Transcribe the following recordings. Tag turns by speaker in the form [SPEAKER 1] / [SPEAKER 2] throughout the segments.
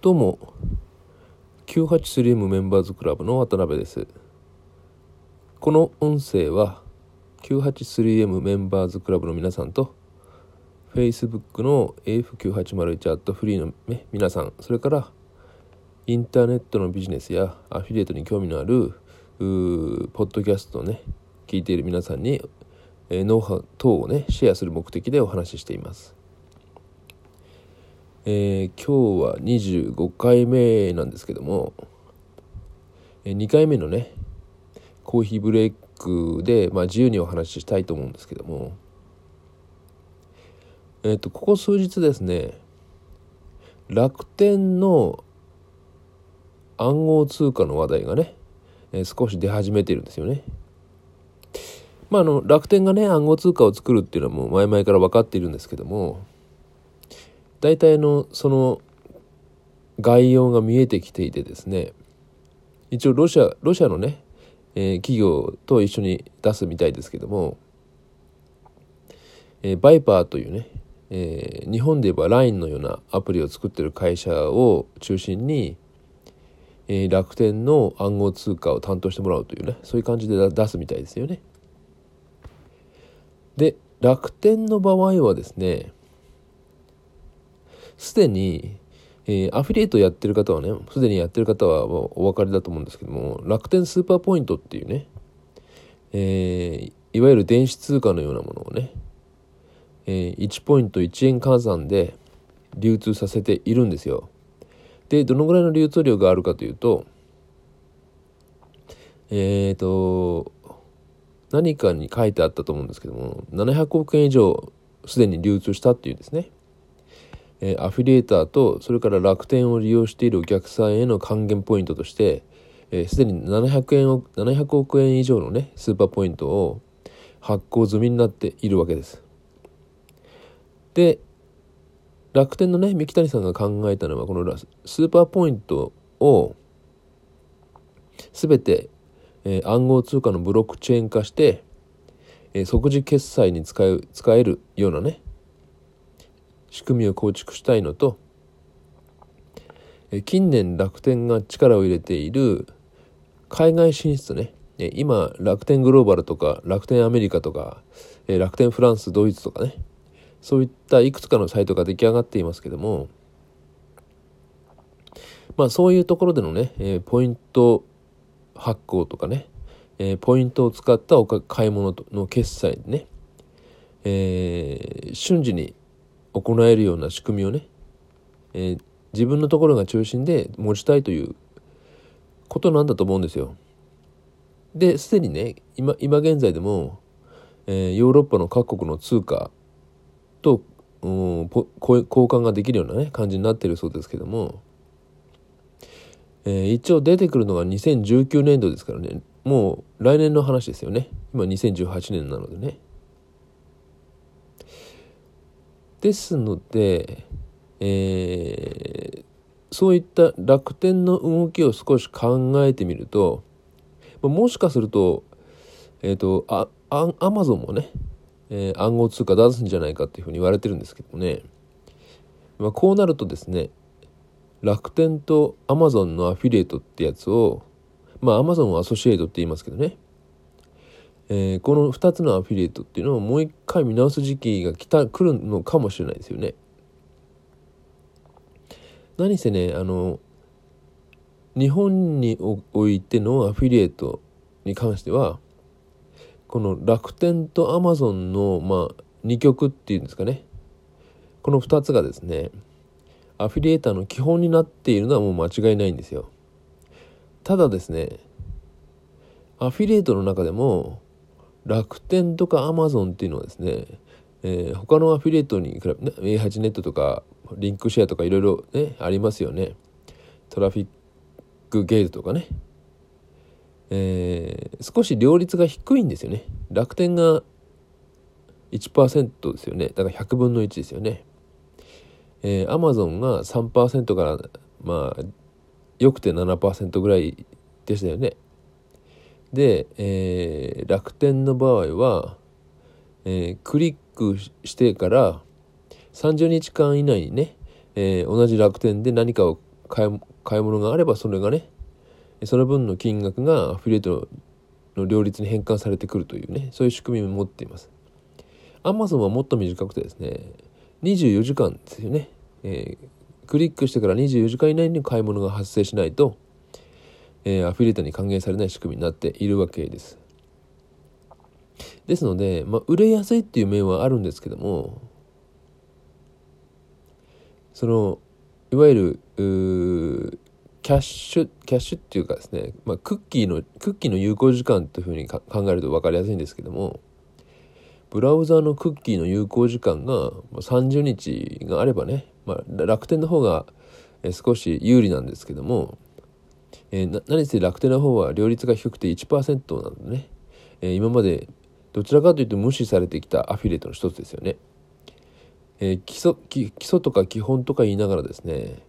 [SPEAKER 1] どうも。983M メンバーズクラブの渡辺です。この音声は 983M メンバーズクラブの皆さんと Facebook の AF9801 アットフリーの、皆さんそれからインターネットのビジネスやアフィリエイトに興味のあるポッドキャストをね聞いている皆さんに、え、ノウハウ等をねシェアする目的でお話ししています。えー、今日は25回目なんですけども、えー、2回目のねコーヒーブレイクで、まあ、自由にお話ししたいと思うんですけどもえっ、ー、とここ数日ですね楽天の暗号通貨の話題がね、え、少し出始めてるんですよね。まあ、あの楽天がね暗号通貨を作るっていうのはもう前々から分かっているんですけども大体のその概要が見えてきていてですね一応ロシアロシアのね、えー、企業と一緒に出すみたいですけども、えー、バイパーというね、えー、日本で言えば LINE のようなアプリを作ってる会社を中心に、えー、楽天の暗号通貨を担当してもらうというねそういう感じで出すみたいですよね。で楽天の場合はですねすでに、えー、アフィリエイトやってる方はねすでにやってる方はお分かりだと思うんですけども楽天スーパーポイントっていうね、えー、いわゆる電子通貨のようなものをね、えー、1ポイント1円換算で流通させているんですよ。でどのぐらいの流通量があるかというとえっ、ー、と何かに書いてあったと思うんですけども700億円以上すでに流通したっていうですねえアフィリエーターとそれから楽天を利用しているお客さんへの還元ポイントとしてすで、に700円を700億円以上のねスーパーポイントを発行済みになっているわけです。で楽天のね三木谷さんが考えたのはこのスーパーポイントを全て、え、暗号通貨のブロックチェーン化して、え、即時決済に使う使えるようなね仕組みを構築したいのと近年楽天が力を入れている海外進出ね。今楽天グローバルとか楽天アメリカとか楽天フランスドイツとかね。そういったいくつかのサイトが出来上がっていますけどもまあそういうところでのねポイント発行とかね。ポイントを使ったお買い物の決済ね、えー、瞬時に行えるような仕組みをね、えー、自分のところが中心で持ちたいということなんだと思うんですよ。で、すでにね、今、今現在でも、えー、ヨーロッパの各国の通貨と、うん、交換ができるようなね、感じになってるそうですけども、えー、一応出てくるのが2019年度ですからね、もう来年の話ですよね。今2018年なのでね。ですので、えー、そういった楽天の動きを少し考えてみるともしかすると,、えーと、あアマゾンもね、えー、暗号通貨出すんじゃないかっていうふうに言われてるんですけどね、まあ、こうなるとですね楽天とアマゾンのアフィリエイトってやつをまあアマゾンはアソシエイトって言いますけどねえー、この2つのアフィリエイトっていうのをもう一回見直す時期が来た来るのかもしれないですよね。何せねあの日本においてのアフィリエイトに関してはこの楽天とアマゾンの、まあ、2極っていうんですかねこの2つがですねアフィリエイターの基本になっているのはもう間違いないんですよ。ただですねアフィリエイトの中でも楽天とかアマゾンっていうのはですね、えー、他のアフィリエイトに比べ、ね、A8 ネットとかリンクシェアとかいろいろねありますよね。トラフィックゲートとかね、えー、少し両立が低いんですよね。楽天が1%ですよね。だから100分の1ですよね。えー、アマゾンが3%からまあよくて7%ぐらいでしたよね。で、えー、楽天の場合は、えー、クリックしてから30日間以内にね、えー、同じ楽天で何かを買い買い物があればそれがねその分の金額がアフィリエイトの両立に変換されてくるというねそういう仕組みを持っています。アマゾンはもっと短くてですね24時間ですよね、えー、クリックしてから24時間以内に買い物が発生しないと、え、アフィリエイトに還元されない仕組みになっているわけです。ですので、まあ、売れやすいっていう面はあるんですけどもそのいわゆるキャッシュキャッシュっていうかですね、まあ、クッキーのクッキーの有効時間というふうに考えると分かりやすいんですけどもブラウザーのクッキーの有効時間が30日があればね、まあ、楽天の方が少し有利なんですけども、えー、何せ楽天の方は両立が低くて1%なのでね、えー、今までどちらかというと無視されてきたアフィリエイトの一つですよね。えー、基礎基礎とか基本とか言いながらですね、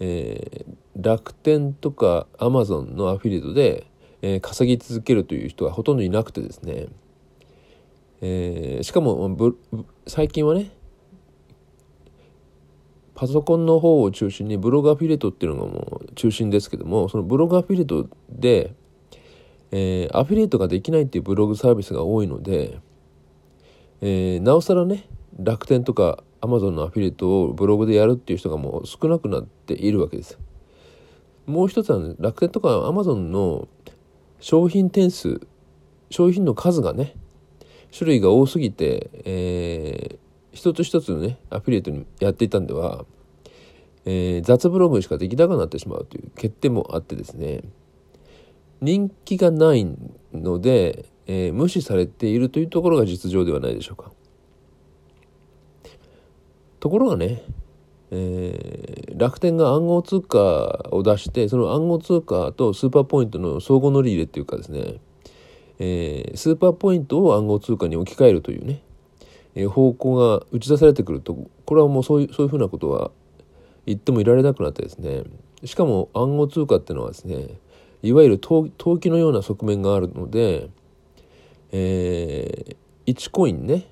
[SPEAKER 1] えー、楽天とかアマゾンのアフィリエイトで、えー、稼ぎ続けるという人がほとんどいなくてですね、えー、しかも最近はねパソコンの方を中心にブログアフィリエイトっていうのがもう中心ですけどもそのブログアフィリエイトで、えー、アフィリエイトができないっていうブログサービスが多いので、えー、なおさらね楽天とかアマゾンのアフィリエイトをブログでやるっていう人がもう少なくなっているわけです。もう一つは、ね、楽天とかアマゾンの商品点数商品の数がね種類が多すぎて、えー、一つ一つのねアフィリエイトにやっていたんでは、えー、雑ブログしかできなくなってしまうという欠点もあってですね人気がないので、えー、無視されているというところが実情ではないでしょうか。ところがね、えー、楽天が暗号通貨を出してその暗号通貨とスーパーポイントの相互乗り入れっていうかですね、えー、スーパーポイントを暗号通貨に置き換えるというね、え、方向が打ち出されてくるとこれはもうそういうそういうふうなことは言ってもいられなくなってですね。しかも暗号通貨っていうのはですねいわゆる投機のような側面があるので、えー、1コインね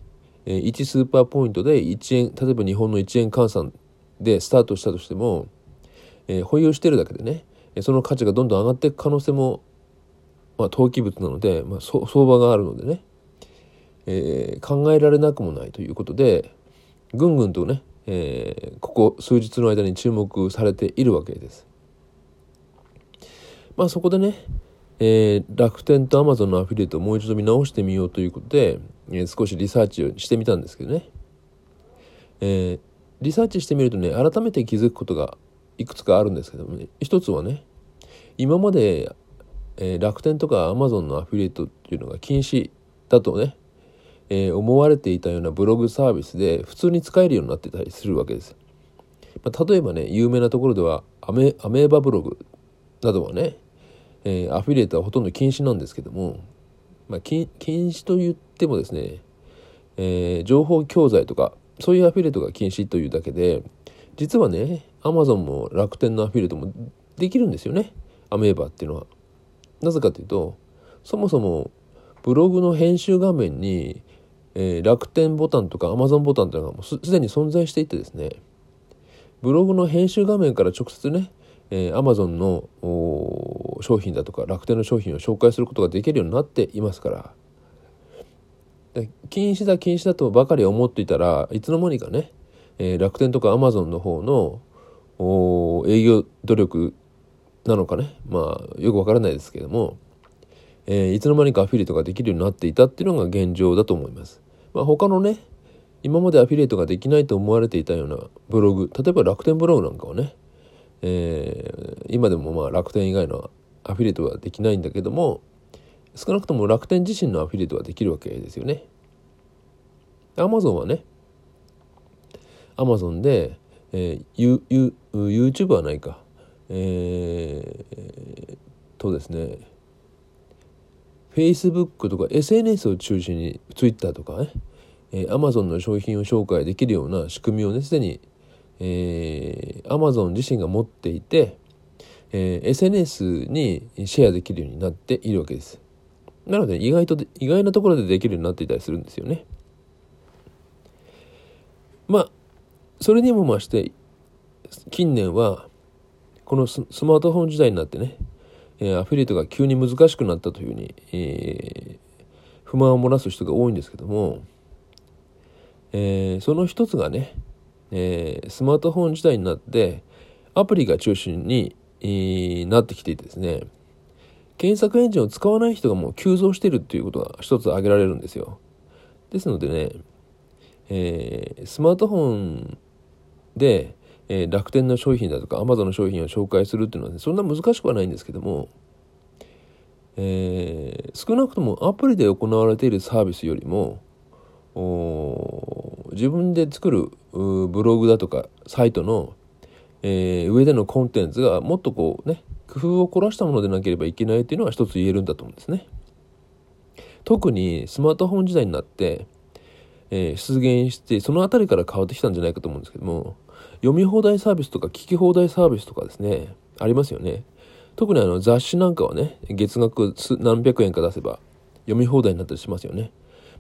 [SPEAKER 1] 1スーパーポイントで1円例えば日本の1円換算でスタートしたとしても、えー、保有してるだけでねその価値がどんどん上がっていく可能性も、まあ、投機物なので、まあ、相場があるのでね、えー、考えられなくもないということでぐんぐんとね、えー、ここ数日の間に注目されているわけです。まあそこでね、えー、楽天とアマゾンのアフィリエイトをもう一度見直してみようということで、え、少しリサーチをしてみたんですけどね、え、リサーチしてみるとね改めて気づくことがいくつかあるんですけどもね一つはね今まで、え、楽天とかアマゾンのアフィリエイトっていうのが禁止だとね、えー、思われていたようなブログサービスで普通に使えるようになってたりするわけです。まあ、例えばね有名なところではアメーバブログなどはねえー、アフィリエイトはほとんど禁止なんですけども、まあ、禁止と言ってもですね、えー、情報教材とかそういうアフィリエイトが禁止というだけで実はねアマゾンも楽天のアフィリエイトもできるんですよねアメーバっていうのは。なぜかというとそもそもブログの編集画面に、えー、楽天ボタンとかアマゾンボタンというのがもうすでに存在していてですねブログの編集画面から直接ねえー、Amazon の商品だとか楽天の商品を紹介することができるようになっていますから禁止だ禁止だとばかり思っていたらいつの間にかね、えー、楽天とか Amazon の方の営業努力なのかねまあよくわからないですけども、えー、いつの間にかアフィリエイトができるようになっていたっていうのが現状だと思います。まあ、他のね今までアフィリエイトができないと思われていたようなブログ例えば楽天ブログなんかはねえー、今でもまあ楽天以外のアフィリエイトはできないんだけども少なくとも楽天自身のアフィリエイトはできるわけですよね。アマゾンはねアマゾンで、えー、ユユ YouTube はないかえー、とですね Facebook とか SNS を中心に Twitter とかね、えー、Amazon の商品を紹介できるような仕組みをねすでにえー、Amazon 自身が持っていて、えー、SNS にシェアできるようになっているわけです。なので意外と意外なところでできるようになっていたりするんですよね。まあそれにも増して近年はこのスマートフォン時代になってね、え、アフィリエイトが急に難しくなったというふうに、え、不満を漏らす人が多いんですけども、え、その一つがね、え、スマートフォン時代になってアプリが中心に、なってきていてですね検索エンジンを使わない人がもう急増してるっていうことが一つ挙げられるんですよ。ですのでね、えー、スマートフォンで、えー、楽天の商品だとかアマゾンの商品を紹介するっていうのは、ね、そんな難しくはないんですけども、えー、少なくともアプリで行われているサービスよりも自分で作るブログだとかサイトの、えー、上でのコンテンツがもっとこうね工夫を凝らしたものでなければいけないっていうのは一つ言えるんだと思うんですね。特にスマートフォン時代になって、えー、出現してその辺りから変わってきたんじゃないかと思うんですけども読み放題サービスとか聞き放題サービスとかですねありますよね。特にあの雑誌なんかはね月額何百円か出せば読み放題になったりしますよね。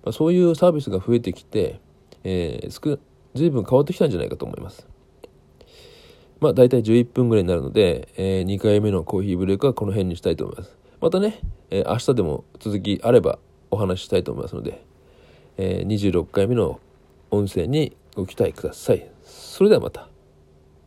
[SPEAKER 1] まあ、そういうサービスが増えてきて、えー、随分変わってきたんじゃないかと思います。まあ大体11分ぐらいになるので、えー、2回目のコーヒーブレイクはこの辺にしたいと思います。またね、えー、明日でも続きあればお話ししたいと思いますので、えー、26回目の音声にご期待ください。それではまた。